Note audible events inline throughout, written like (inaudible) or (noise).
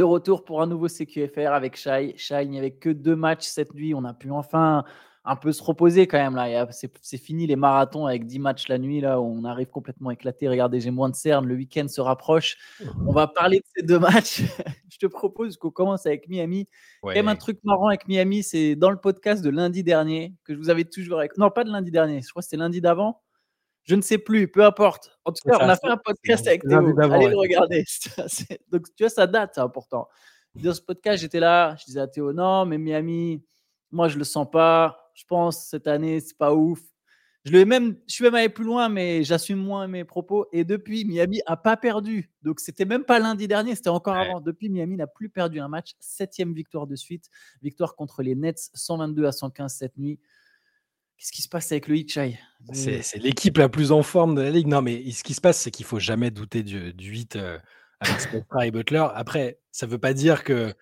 De retour pour un nouveau CQFR avec Shai. Shai, il n'y avait que deux matchs cette nuit. On a pu enfin un peu se reposer quand même. là. C'est fini les marathons avec 10 matchs la nuit. Là, on arrive complètement éclaté. Regardez, j'ai moins de cernes. Le week-end se rapproche. On va parler de ces deux matchs. (laughs) Je te propose qu'on commence avec Miami. Ouais. Même un truc marrant avec Miami, c'est dans le podcast de lundi dernier que je vous avais toujours. Non, pas de lundi dernier. Je crois que c'était lundi d'avant. Je ne sais plus, peu importe. En tout cas, on a fait un podcast avec Théo. Allez le regarder. (laughs) Donc, tu vois, ça date, c'est important. Dans ce podcast, j'étais là, je disais à Théo, non, mais Miami, moi, je le sens pas. Je pense cette année, c'est pas ouf. Je, le même, je suis même allé plus loin, mais j'assume moins mes propos. Et depuis, Miami a pas perdu. Donc, c'était même pas lundi dernier, c'était encore avant. Depuis, Miami n'a plus perdu un match. Septième victoire de suite. Victoire contre les Nets, 122 à 115 cette nuit. Qu'est-ce qui se passe avec le Hitchai C'est l'équipe la plus en forme de la ligue. Non, mais ce qui se passe, c'est qu'il faut jamais douter du, du 8 euh, avec (laughs) Spectra et Butler. Après, ça ne veut pas dire que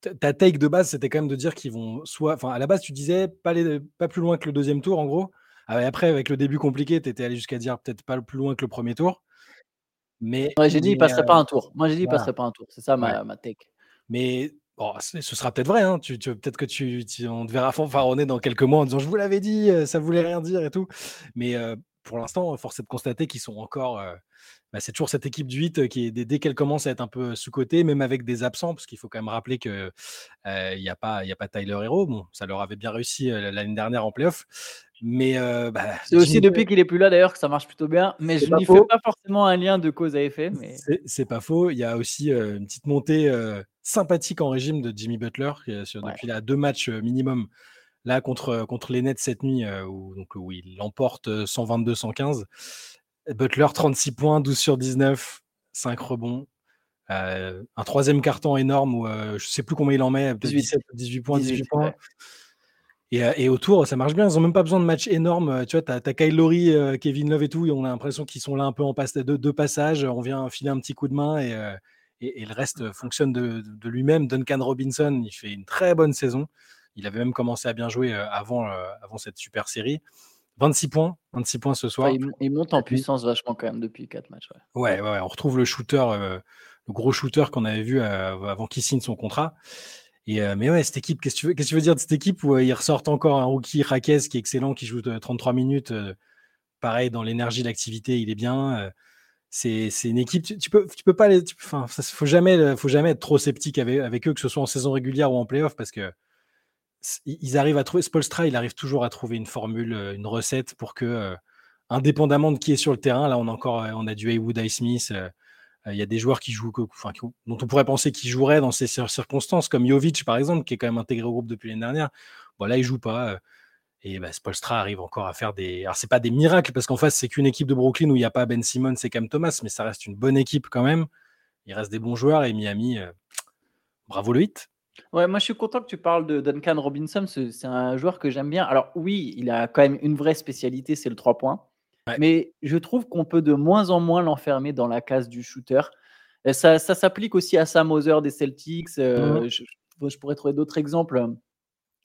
ta take de base, c'était quand même de dire qu'ils vont soit. Enfin, à la base, tu disais pas, plus loin que le deuxième tour, en gros. Ah, après, avec le début compliqué, tu étais allé jusqu'à dire peut-être pas plus loin que le premier tour. Mais, j'ai dit, il passerait euh, pas un tour. Moi, j'ai dit, il passerait pas un tour. C'est ça ma, ma take. Mais Bon, ce sera peut-être vrai, hein. tu, peut-être que tu, on te verra fanfaronner dans quelques mois en disant je vous l'avais dit, euh, ça voulait rien dire et tout. Mais euh, pour l'instant, force est de constater qu'ils sont encore. Euh, bah, c'est toujours cette équipe du 8 qui est dès qu'elle commence à être un peu sous-cotée, même avec des absents, parce qu'il faut quand même rappeler qu'il n'y a, pas, a pas Tyler Hero. Bon, ça leur avait bien réussi l'année dernière en playoff. Mais bah, c'est aussi depuis qu'il est plus là d'ailleurs que ça marche plutôt bien. Mais je n'y fais pas forcément un lien de cause à effet. Mais... C'est pas faux. Il y a aussi une petite montée sympathique en régime de Jimmy Butler, qui sur, depuis là deux matchs minimum. Là, contre, contre les Nets cette nuit, où, donc, où il l'emporte 122-115. Butler, 36 points, 12 sur 19, 5 rebonds. un troisième carton énorme où je ne sais plus combien il en met, 17, 18 points, 18, points. Et, autour, ça marche bien. Ils n'ont même pas besoin de matchs énormes. Tu vois, tu as, as, Kyle Lowry, Kevin Love et tout. Et on a l'impression qu'ils sont là un peu en passe de deux passages. On vient filer un petit coup de main et, et, le reste fonctionne de, lui-même. Duncan Robinson, il fait une très bonne saison. Il avait même commencé à bien jouer avant, avant cette super série. 26 points, 26 points ce soir. il, monte en puissance vachement quand même depuis 4 matchs. Ouais, ouais, on retrouve le shooter, le gros shooter qu'on avait vu avant qu'il signe son contrat. Et, mais ouais, cette équipe, qu'est-ce que tu veux, que tu veux dire de cette équipe où il ressortent encore un rookie Raquez qui est excellent, qui joue 33 minutes. pareil, dans l'énergie, l'activité, il est bien c'est une équipe. Tu, peux, tu peux pas les. Enfin, faut jamais, faut jamais être trop sceptique avec, avec, eux, que ce soit en saison régulière ou en playoff, parce que ils arrivent à trouver. Spolstra, il arrive toujours à trouver une formule, une recette pour que, indépendamment de qui est sur le terrain, là, on a encore, on a du Haywood, Smith. il y a des joueurs qui jouent, dont on pourrait penser qu'ils joueraient dans ces circonstances, comme Jovic par exemple, qui est quand même intégré au groupe depuis l'année dernière. Bon, là, il joue pas. Et bah, Spolstra arrive encore à faire des. Alors, c'est pas des miracles, parce qu'en face, c'est qu'une équipe de Brooklyn où il n'y a pas Ben Simmons et Cam Thomas, mais ça reste une bonne équipe quand même. Il reste des bons joueurs et Miami, bravo le 8. Ouais, moi je suis content que tu parles de Duncan Robinson. C'est un joueur que j'aime bien. Alors, oui, il a quand même une vraie spécialité, c'est le 3 points. Mais je trouve qu'on peut de moins en moins l'enfermer dans la case du shooter. ça, ça s'applique aussi à Sam Hauser des Celtics. Euh, je, je, pourrais trouver d'autres exemples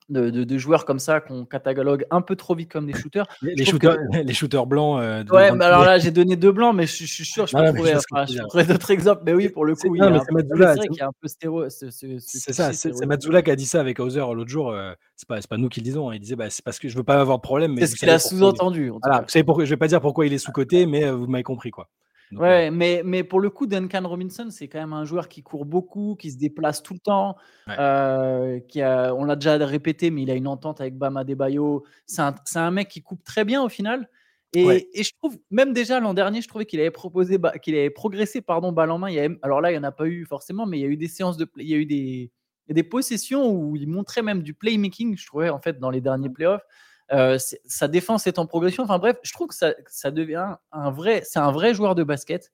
de, joueurs comme ça qu'on catalogue un peu trop vite comme des shooters. Les, shooters, les shooters blancs. Euh, ouais, mais alors là, j'ai donné deux blancs, mais je, suis sûr, je peux trouver, d'autres exemples. Mais oui, pour le coup, il y a un peu stéro. C'est ça, c'est Mazzula qui a dit ça avec Hauser l'autre jour. Euh, c'est pas, pas nous qui le disons. Hein. Il disait bah, c'est parce que je veux pas avoir de problème. C'est ce qu'il a sous-entendu. Voilà, je vais pas dire pourquoi il est sous-côté, mais euh, vous m'avez compris. quoi ouais, mais, mais pour le coup, Duncan Robinson, c'est quand même un joueur qui court beaucoup, qui se déplace tout le temps. Euh, qui a, on l'a déjà répété, mais il a une entente avec Bama Debayo. C'est un, un, mec qui coupe très bien au final. Et, et je trouve, même déjà l'an dernier, je trouvais qu'il avait proposé, qu'il avait progressé, pardon, balle en main. Il y alors là, il n'y en a pas eu forcément, mais il y a eu des séances de, il y a eu des, des possessions où il montrait même du playmaking, je trouvais, en fait, dans les derniers playoffs. Euh, sa défense est en progression. Enfin bref, je trouve que ça, devient un vrai, c'est un vrai joueur de basket.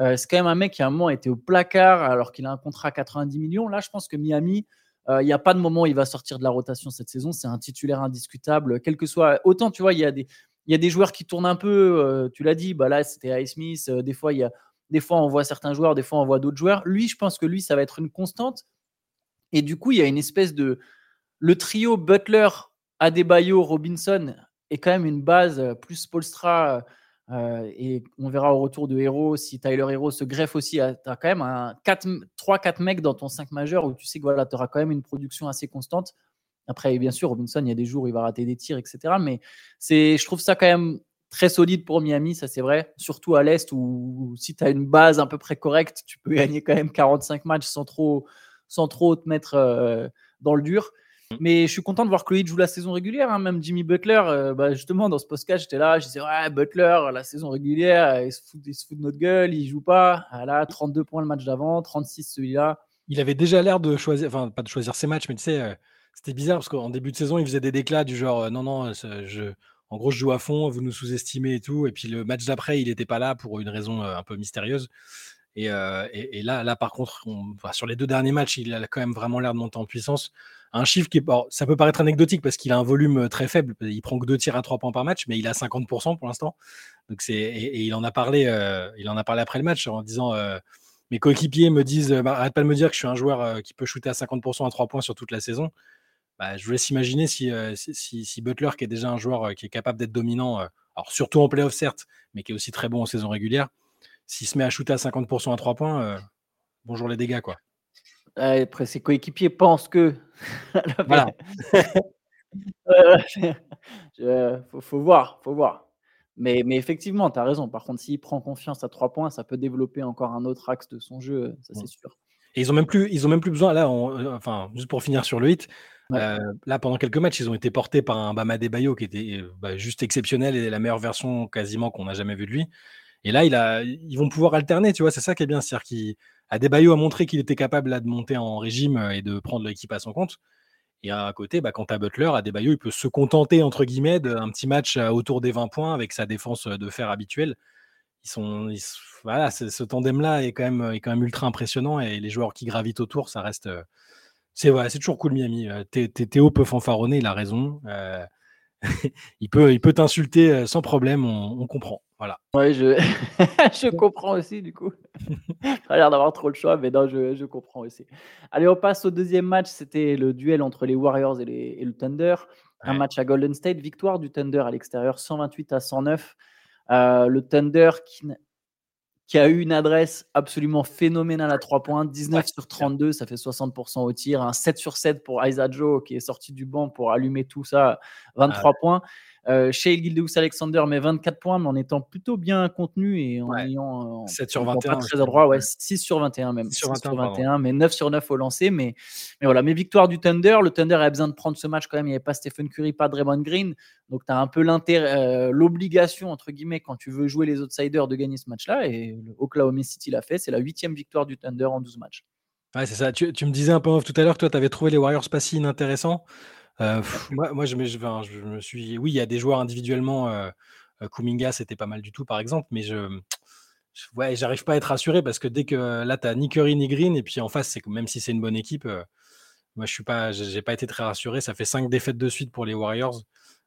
Euh, c'est quand même un mec qui à un moment était au placard alors qu'il a un contrat à 90 millions. Là, je pense que Miami, euh, il n'y a pas de moment où il va sortir de la rotation cette saison. C'est un titulaire indiscutable, quel que soit. Autant, tu vois, il y a des, y a des joueurs qui tournent un peu. tu l'as dit, bah là, c'était Ice Smith. des fois, y a, des fois, on voit certains joueurs, des fois, on voit d'autres joueurs. Lui, je pense que lui, ça va être une constante. Et du coup, il y a une espèce de le trio Butler, Adebayo, Robinson est quand même une base, euh, plus Polstra, et on verra au retour de Hero si Tyler Hero se greffe aussi. Tu as quand même un 3-4 mecs dans ton 5 majeur où tu sais que voilà, tu auras quand même une production assez constante. Après, bien sûr, Robinson, il y a des jours où il va rater des tirs, etc. Mais je trouve ça quand même très solide pour Miami, ça c'est vrai. Surtout à l'Est où, si tu as une base à peu près correcte, tu peux gagner quand même 45 matchs sans trop, sans trop te mettre euh, dans le dur. Mm. Mais je suis content de voir que joue la saison régulière. Hein. Même Jimmy Butler, euh, bah, justement, dans ce podcast, j'étais là, je disais, ouais, Butler, la saison régulière, il se, fout, de notre gueule, il joue pas. Ah là, 32 points le match d'avant, 36 celui-là. Il avait déjà l'air de choisir, enfin, pas de choisir ses matchs, mais tu sais, euh, c'était bizarre parce qu'en début de saison, il faisait des déclats du genre, non, non, je, en gros, je joue à fond, vous nous sous-estimez et tout. Et puis le match d'après, il n'était pas là pour une raison un peu mystérieuse. Et, là, là, par contre, sur les deux derniers matchs, il a quand même vraiment l'air de monter en puissance. Un chiffre qui, ça peut paraître anecdotique parce qu'il a un volume très faible. Il prend que deux tirs à trois points par match, mais il a 50% pour l'instant. Et, il en a parlé, il en a parlé après le match en disant mes coéquipiers me disent, bah, arrête pas de me dire que je suis un joueur qui peut shooter à 50% à trois points sur toute la saison. Bah, je vous laisse imaginer si, Butler, qui est déjà un joueur qui est capable d'être dominant, alors surtout en playoff certes, mais qui est aussi très bon en saison régulière, s'il se met à shooter à 50% à 3 points, bonjour les dégâts. quoi. Après, ses coéquipiers pensent que. (laughs) voilà. (laughs) faut, faut, voir, faut voir. Mais, mais effectivement, tu as raison. Par contre, s'il prend confiance à 3 points, ça peut développer encore un autre axe de son jeu, ça c'est sûr. Et ils ont même plus, ils ont même plus besoin, là, enfin, juste pour finir sur le hit, là, pendant quelques matchs, ils ont été portés par un Bama Bayo qui était bah, juste exceptionnel et la meilleure version quasiment qu'on a jamais vue de lui. Et là, il a, ils vont pouvoir alterner, tu vois, c'est ça qui est bien. C'est-à-dire qu'Adebayo a montré qu'il était capable de monter en régime et de prendre l'équipe à son compte. Et à côté, bah, quand Butler, Adebayo, il peut se contenter, entre guillemets, d'un petit match autour des 20 points avec sa défense de fer habituelle. Ils sont, voilà, ce tandem-là est, quand même, ultra impressionnant et les joueurs qui gravitent autour, ça reste. C'est toujours cool, Miami. Théo peut fanfaronner, il a raison. (laughs) il peut t'insulter sans problème, on, comprend. Voilà. Ouais, je, (laughs) je comprends aussi, du coup. a l'air d'avoir trop le choix, mais non, je, je, comprends aussi. Allez, on passe au deuxième match. C'était le duel entre les Warriors et, les, et le Thunder. Un match à Golden State. Victoire du Thunder à l'extérieur, 128 à 109. Euh, le Thunder qui, qui a eu une adresse absolument phénoménale à 3 points, 19 sur 32, ça fait 60% au tir, un 7 sur 7 pour Isaac Joe qui est sorti du banc pour allumer tout ça, 23 ah points. Euh, Gildeus Alexander met 24 points, mais en étant plutôt bien contenu et en ayant 7 sur 21, très adroit, ouais, 6 sur 21 même, 6 sur 21, mais 9 sur 9 au lancer. Mais, mais voilà, mes victoires du Thunder, le Thunder avait besoin de prendre ce match quand même. Il n'y avait pas Stephen Curry, pas Draymond Green, donc tu as un peu euh, l'obligation entre guillemets quand tu veux jouer les outsiders de gagner ce match-là. Et Oklahoma City l'a fait, c'est la huitième victoire du Thunder en 12 matchs. Ouais, c'est ça. Tu, tu, me disais un peu off tout à l'heure que toi, tu avais trouvé les Warriors pas si inintéressants. Euh, moi, je, me, suis. Oui, il y a des joueurs individuellement. Euh, euh, Kuminga, c'était pas mal du tout, par exemple, mais je. J'arrive pas à être rassuré parce que dès que là, tu as ni Curry ni Green, et puis en face, c'est même si c'est une bonne équipe, moi, je suis pas, j'ai pas été très rassuré. Ça fait cinq défaites de suite pour les Warriors,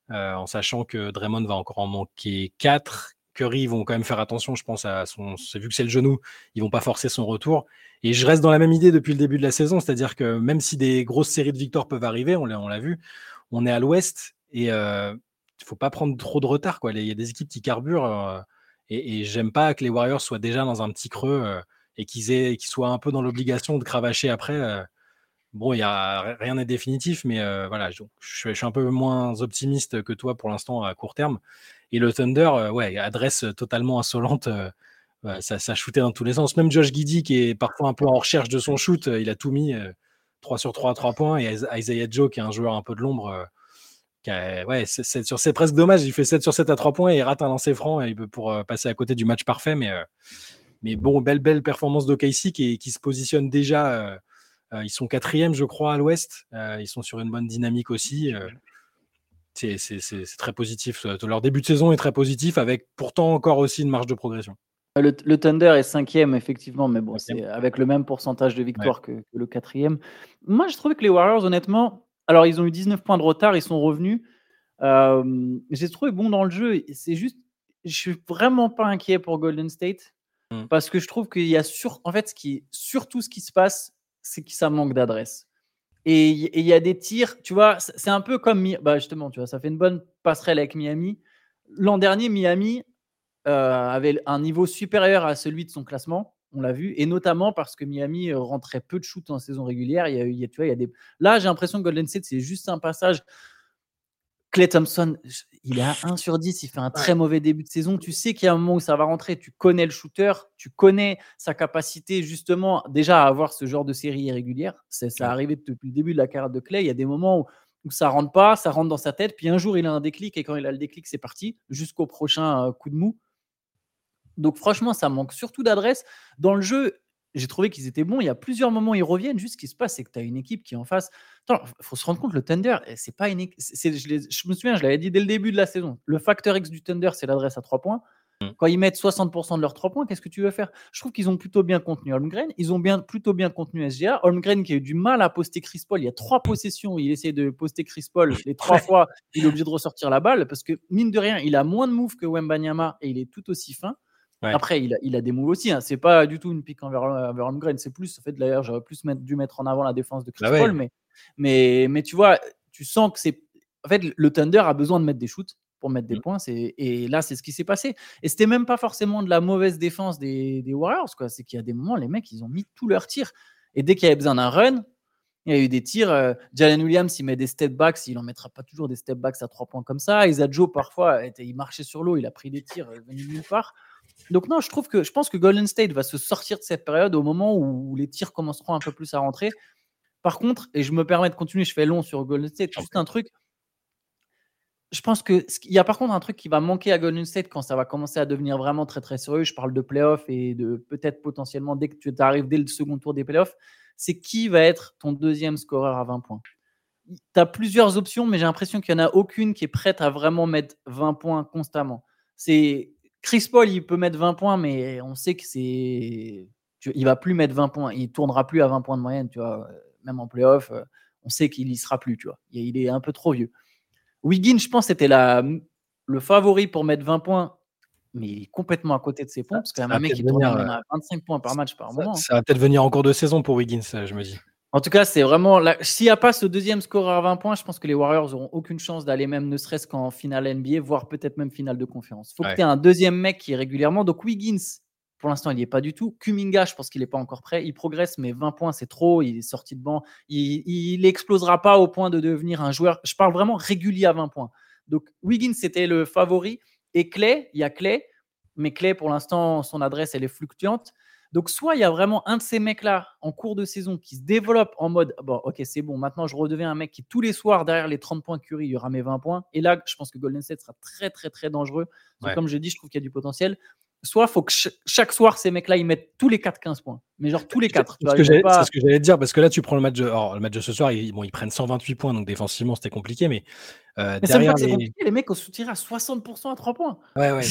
en sachant que Draymond va encore en manquer 4 Ils vont quand même faire attention, je pense, à son. Vu que c'est le genou, ils vont pas forcer son retour. Et je reste dans la même idée depuis le début de la saison, c'est-à-dire que même si des grosses séries de victoires peuvent arriver, on l'a vu, on est à l'ouest et il euh, ne faut pas prendre trop de retard. Il y a des équipes qui carburent euh, et, j'aime pas que les Warriors soient déjà dans un petit creux euh, et qu'ils soient un peu dans l'obligation de cravacher après. Bon, rien n'est définitif, mais voilà, je, suis un peu moins optimiste que toi pour l'instant à court terme. Et le Thunder, ouais, adresse totalement insolente ça, ça shootait dans tous les sens. Même Josh Giddy, qui est parfois un peu en recherche de son shoot, il a tout mis 3 sur 3 à 3 points. Et Isaiah Joe, qui est un joueur un peu de l'ombre, ouais, sur c'est presque dommage. Il fait 7 sur 7 à 3 points et il rate un lancer franc pour passer à côté du match parfait. Mais, mais bon, belle, belle performance d'OKC qui, qui se positionne déjà. Ils sont quatrième, je crois, à l'ouest. ils sont sur une bonne dynamique aussi. c'est très positif. Leur début de saison est très positif, avec pourtant encore aussi une marge de progression. Le, Thunder est cinquième, effectivement, mais bon, c'est avec le même pourcentage de victoire que, le quatrième. Moi, je trouvais que les Warriors, honnêtement, alors ils ont eu 19 points de retard, ils sont revenus. Euh, j'ai trouvé bon dans le jeu. C'est juste, je suis vraiment pas inquiet pour Golden State mmh. parce que je trouve qu'il y a sur, en fait, ce qui, surtout ce qui se passe, c'est que ça manque d'adresse. Et il y a des tirs, tu vois, c'est un peu comme, bah justement, tu vois, ça fait une bonne passerelle avec Miami. L'an dernier, Miami avait un niveau supérieur à celui de son classement. On l'a vu, et notamment parce que Miami rentrait peu de shoot en saison régulière. Il y a, tu vois, il y a des... Là, j'ai l'impression que Golden State, c'est juste un passage Clay Thompson, il est à 1 sur 10, il fait un très mauvais début de saison. Tu sais qu'il y a un moment où ça va rentrer, tu connais le shooter, tu connais sa capacité justement déjà à avoir ce genre de série irrégulière. Ça a arrivé depuis le début de la carrière de Clay. Il y a des moments où, ça rentre pas, ça rentre dans sa tête, puis un jour il a un déclic et quand il a le déclic, c'est parti jusqu'au prochain euh, coup de mou. Donc franchement, ça manque surtout d'adresse. Dans le jeu, j'ai trouvé qu'ils étaient bons. Il y a plusieurs moments, ils reviennent. Juste ce qui se passe, c'est que tu as une équipe qui est en face. Il faut se rendre compte, le Thunder, eh, c'est pas une. je, me souviens, je l'avais dit dès le début de la saison. Le facteur X du Thunder, c'est l'adresse à 3 points. Mmh. Quand ils mettent 60% de leurs 3 points, qu'est-ce que tu veux faire? Je trouve qu'ils ont plutôt bien contenu Holmgren. Ils ont bien, plutôt bien contenu SGA. Holmgren qui a eu du mal à poster Chris Paul. Il y a trois possessions. Il essaie de poster Chris Paul. (laughs) Les trois fois, il est obligé de ressortir la balle parce que, mine de rien, il a moins de moves que Wembanyama et il est tout aussi fin. Après, il a, il a, des moves aussi. Hein. C'est pas du tout une pique envers, envers Holmgren. C'est plus, fait, d'ailleurs, j'aurais plus mettre, dû mettre en avant la défense de Chris bah Paul. Mais, mais, mais tu vois, tu sens que c'est. En fait, le Thunder a besoin de mettre des shoots pour mettre des mmh. points. Et là, c'est ce qui s'est passé. Et c'était même pas forcément de la mauvaise défense des, des Warriors. C'est qu'il y a des moments, les mecs, ils ont mis tous leurs tirs. Et dès qu'il y avait besoin d'un run, il y a eu des tirs. Euh, Jalen Williams, il met des step backs. Il en mettra pas toujours des step backs à trois points comme ça. Isaac Joe, parfois, il marchait sur l'eau. Il a pris des tirs euh, venus nulle part. Donc non, je trouve que je pense que Golden State va se sortir de cette période au moment où les tirs commenceront un peu plus à rentrer. Par contre, et je me permets de continuer, je fais long sur Golden State, juste un truc. Je pense que il y a par contre un truc qui va manquer à Golden State quand ça va commencer à devenir vraiment très très sérieux. Je parle de playoffs et de peut-être potentiellement dès que tu arrives dès le second tour des playoffs, c'est qui va être ton deuxième scoreur à 20 points? Tu as plusieurs options, mais j'ai l'impression qu'il n'y en a aucune qui est prête à vraiment mettre 20 points constamment. C'est Chris Paul, il peut mettre 20 points, mais on sait que c'est. Il va plus mettre 20 points. Il tournera plus à 20 points de moyenne, tu vois. Même en playoff, euh, on sait qu'il y sera plus, tu vois. Il est un peu trop vieux. Wiggins, je pense, c'était la... le favori pour mettre 20 points, mais il est complètement à côté de ses points, parce qu'il y a un mec qui tourne à 25 points par match par moment. Hein. Ça va peut-être venir en cours de saison pour Wiggins, je me dis. En tout cas, c'est vraiment. S'il n'y a pas ce deuxième score à 20 points, je pense que les Warriors n'auront aucune chance d'aller même, ne serait-ce qu'en finale NBA, voire peut-être même finale de conférence. Il faut que tu aies un deuxième mec qui est régulièrement. Donc Wiggins, pour l'instant, il n'y est pas du tout. Kuminga, je pense qu'il n'est pas encore prêt. Il progresse, mais 20 points, c'est trop. Il est sorti de banc. Il n'explosera pas au point de devenir un joueur. Je parle vraiment régulier à 20 points. Donc Wiggins, c'était le favori. Et Clay, il y a Clay. Mais Clay, pour l'instant, son adresse, elle est fluctuante. Donc, soit il y a vraiment un de ces mecs-là en cours de saison qui se développe en mode bon, ok, c'est bon, maintenant je redeviens un mec qui tous les soirs derrière les 30 points Curry, il y aura mes 20 points. Et là, je pense que Golden State sera très, très, très dangereux. Comme je dis, je trouve qu'il y a du potentiel. Soit il faut que chaque soir, ces mecs-là, ils mettent tous les 4 15 points. Mais genre tous les 4. C'est ce que j'allais dire, parce que là, tu prends le match de, le match de ce soir, ils, bon, ils prennent 128 points, donc défensivement, c'était compliqué, mais euh, derrière les... les mecs ont tiré à 60% à 3 points. Ouais, ouais.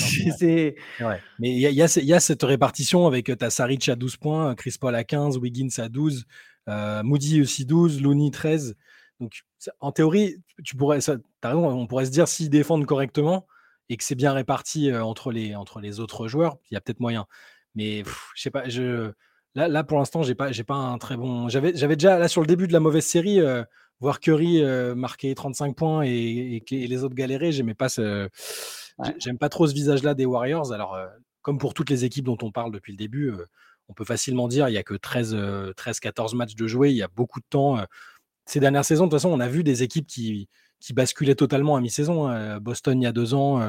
mais il y, a cette répartition avec euh, ta Saric à 12 points, Chris Paul à 15, Wiggins à 12, euh, Moody aussi 12, Looney 13. Donc, en théorie, tu pourrais, ça, raison, on pourrait se dire s'ils défendent correctement et que c'est bien réparti entre, les, entre les autres joueurs, il y a peut-être moyen. Mais je sais pas, je, là, là pour l'instant, j'ai pas, j'ai pas un très bon. J'avais, j'avais déjà là sur le début de la mauvaise série, voir Curry marquer 35 points et, les autres galérer, j'aimais pas ce, j'aime pas trop ce visage-là des Warriors. Alors, comme pour toutes les équipes dont on parle depuis le début, on peut facilement dire il y a que 13, 13, 14 matchs de jouer, il y a beaucoup de temps. Ces dernières saisons, de toute façon, on a vu des équipes qui, qui basculaient totalement à mi-saison. Hein. Boston il y a deux ans,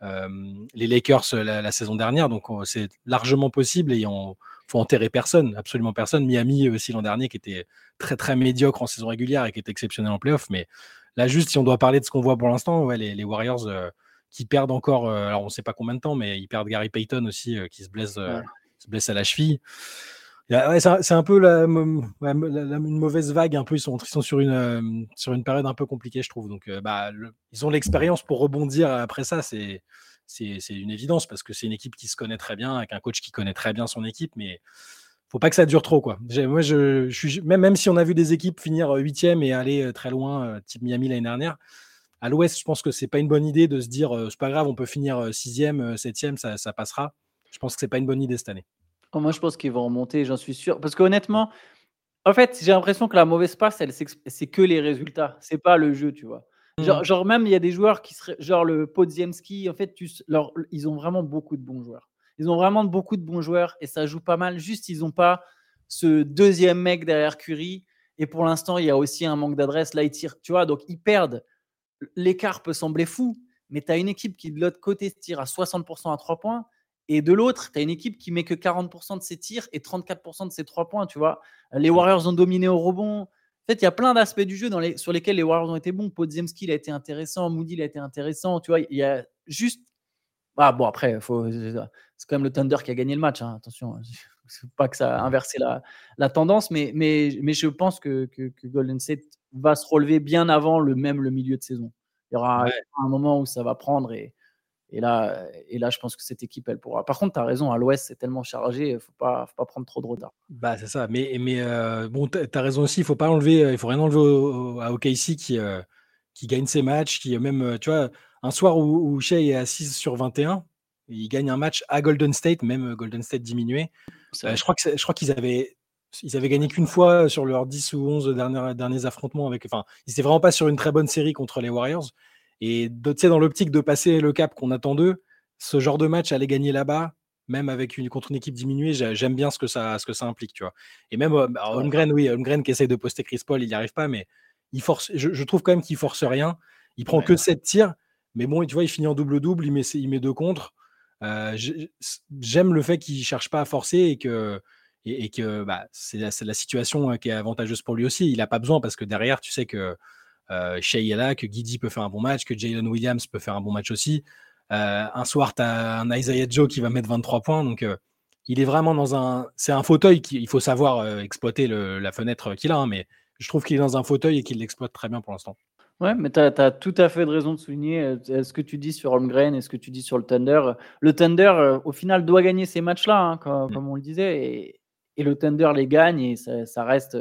les Lakers la, saison dernière, donc c'est largement possible et on faut enterrer personne, absolument personne. Miami aussi l'an dernier qui était très très médiocre en saison régulière et qui était exceptionnel en playoff. Mais là, juste si on doit parler de ce qu'on voit pour l'instant, ouais, les, Warriors qui perdent encore, alors on ne sait pas combien de temps, mais ils perdent Gary Payton aussi qui se blesse, se blesse à la cheville c'est un peu une mauvaise vague. Un peu, ils sont, sur, une, euh, sur une période un peu compliquée, je trouve. Donc, euh, bah, ils ont l'expérience pour rebondir après ça. C'est une évidence parce que c'est une équipe qui se connaît très bien, avec un coach qui connaît très bien son équipe. Mais faut pas que ça dure trop. Quoi. Même, si on a vu des équipes finir huitième et aller euh, très loin, type Miami l'année dernière, à l'Ouest, je pense que c'est pas une bonne idée de se dire c'est pas grave, on peut finir sixième, septième, ça, ça passera. Je pense que c'est pas une bonne idée cette année. Moi, je pense qu'ils vont remonter, j'en suis sûr. Parce qu'honnêtement, en fait, j'ai l'impression que la mauvaise passe, elle, c'est que les résultats. C'est pas le jeu, tu vois. Genre, genre même, il y a des joueurs qui seraient, genre le Podziemski, en fait, tu, leur, ils ont vraiment beaucoup de bons joueurs. Ils ont vraiment beaucoup de bons joueurs et ça joue pas mal. Juste, ils n'ont pas ce deuxième mec derrière Curry. Et pour l'instant, il y a aussi un manque d'adresse. Là, ils tirent, tu vois, donc ils perdent. L'écart peut sembler fou, mais tu as une équipe qui, de l'autre côté, tire à 60% à 3 points. Et de l'autre, tu as une équipe qui met que 40% de ses tirs et 34% de ses 3 points, tu vois. Les Warriors ont dominé au rebond. En fait, il y a plein d'aspects du jeu dans les, sur lesquels les Warriors ont été bons. Podziemski, il a été intéressant. Moody, il a été intéressant. Tu vois, il y a juste. Ah, bon, après, c'est quand même le Thunder qui a gagné le match. Hein, attention, (laughs) pas que ça a inversé la, la tendance, mais, mais, mais je pense que, que, Golden State va se relever bien avant le même le milieu de saison. Il y aura un moment où ça va prendre et, et là, et là, je pense que cette équipe, elle pourra. Par contre, tu as raison, à l'ouest, c'est tellement chargé, il ne faut pas, faut pas prendre trop de retard. Bah, c'est ça. Mais, mais euh, bon, tu as raison aussi, il ne faut pas enlever, euh, il faut rien enlever à OKC qui, euh, qui gagne ses matchs, qui même, tu vois, un soir où, où Shea est à 6 sur 21, il gagne un match à Golden State, même Golden State diminué. je crois que je crois qu'ils avaient ils avaient gagné qu'une fois sur leurs 10 ou 11 derniers, derniers affrontements avec enfin ils étaient vraiment pas sur une très bonne série contre les Warriors et tu sais, dans l'optique de passer le cap qu'on attend d'eux, ce genre de match, aller gagner là-bas, même avec une, contre une équipe diminuée, j'aime bien ce que, ça, ce que ça implique, tu vois. Et même euh, bah, Holmgren, oui, Holmgren qui essaye de poster Chris Paul, il n'y arrive pas, mais il force, je, trouve quand même qu'il force rien. Il prend que 7 tirs, mais bon, tu vois, il finit en double-double, il met, il met deux contre. Euh, j'aime le fait qu'il ne cherche pas à forcer et que, et, que bah, c'est la, la, situation euh, qui est avantageuse pour lui aussi. Il n'a pas besoin parce que derrière, tu sais que euh, Shea que Guidi peut faire un bon match, que Jalen Williams peut faire un bon match aussi. Euh, un soir, tu as un Isaiah Joe qui va mettre 23 points. Donc, euh, il est vraiment dans un. C'est un fauteuil qu'il faut savoir euh, exploiter la fenêtre qu'il a, hein, mais je trouve qu'il est dans un fauteuil et qu'il l'exploite très bien pour l'instant. Ouais, mais tu as, tout à fait de raison de souligner ce que tu dis sur Holmgren et ce que tu dis sur le Thunder. Le Thunder, au final, doit gagner ces matchs-là, hein, mm. comme, on le disait, et, et, le Thunder les gagne et ça, ça reste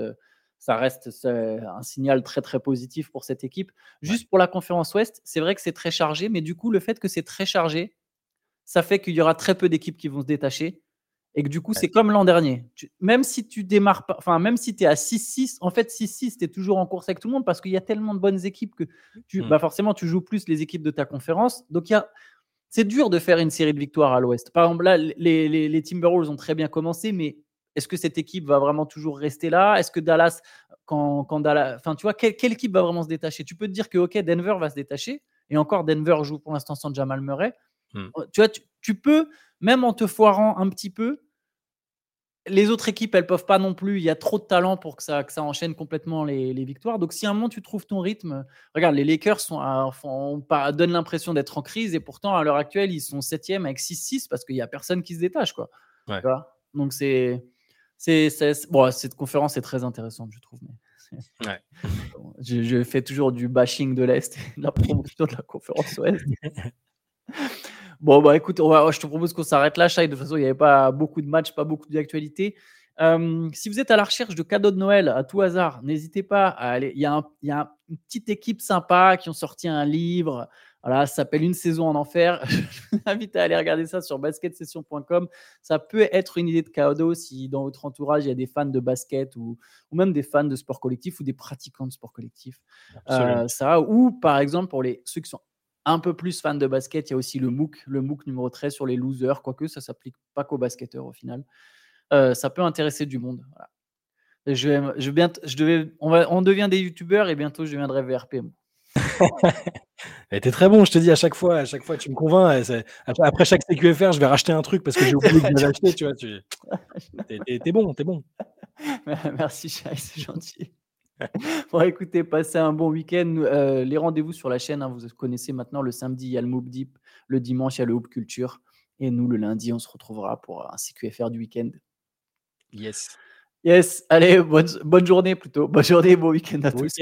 ça reste un signal très très positif pour cette équipe. Juste pour la conférence Ouest, c'est vrai que c'est très chargé, mais du coup, le fait que c'est très chargé, ça fait qu'il y aura très peu d'équipes qui vont se détacher. Et que du coup, c'est comme l'an dernier. même si tu démarres pas, enfin, même si tu es à 6-6, en fait, 6-6, tu es toujours en course avec tout le monde parce qu'il y a tellement de bonnes équipes que tu, mmh. bah forcément, tu joues plus les équipes de ta conférence. Donc, il y a, c'est dur de faire une série de victoires à l'Ouest. Par exemple, là, les, les, les Timberwolves ont très bien commencé, mais est-ce que cette équipe va vraiment toujours rester là? Est-ce que Dallas, quand, quand Dallas, enfin, tu vois, quelle, équipe va vraiment se détacher? Tu peux te dire que ok, Denver va se détacher, et encore Denver joue pour l'instant sans Jamal Murray. Hmm. Oh, tu vois, tu, peux même en te foirant un petit peu. Les autres équipes, elles peuvent pas non plus. Il y a trop de talent pour que ça, que ça enchaîne complètement les, victoires. Donc, si à un moment tu trouves ton rythme, regarde, les Lakers sont donnent l'impression d'être en crise et pourtant, à l'heure actuelle, ils sont septième avec 6-6 parce qu'il y a personne qui se détache. Quoi. Donc, c'est c'est, bon, cette conférence est très intéressante, je trouve. Mais (laughs) je, fais toujours du bashing de l'Est et de la promotion de la conférence Ouest. (laughs) bon, bah écoute, je te propose qu'on s'arrête là, Shai. De toute façon, il n'y avait pas beaucoup de matchs, pas beaucoup d'actualités. Euh, si vous êtes à la recherche de cadeaux de Noël à tout hasard, n'hésitez pas à aller. Il y a, il y a une petite équipe sympa qui ont sorti un livre voilà, ça s'appelle Une saison en enfer. (laughs) Je vous invite à aller regarder ça sur basketsession.com. Ça peut être une idée de cadeau si dans votre entourage il y a des fans de basket ou, ou même des fans de sport collectif ou des pratiquants de sport collectif. Euh, ça, ou par exemple pour les, ceux qui sont un peu plus fans de basket, il y a aussi le MOOC, le MOOC numéro 13 sur les losers, quoique ça ne s'applique pas qu'aux basketteurs au final. Euh, ça peut intéresser du monde. Je, je, bien, je devais, on, va, on devient des youtubeurs et bientôt je deviendrai VRP. (laughs) était très bon, je te dis à chaque fois, à chaque fois tu me convaincs. Après chaque CQFR, je vais racheter un truc parce que j'ai oublié de l'acheter, tu vois. Tu... (laughs) T'es bon, t'es bon. (laughs) Merci, Chai, c'est gentil. Bon, écoutez, passez un bon week-end. Euh, les rendez-vous sur la chaîne, hein, vous connaissez maintenant. Le samedi, il y a le Moop Deep. Le dimanche, il y a le Hoop Culture. Et nous, le lundi, on se retrouvera pour un CQFR du week-end. Yes. Yes. Allez, bonne, bonne journée plutôt. Bonne journée, bon week-end à tous.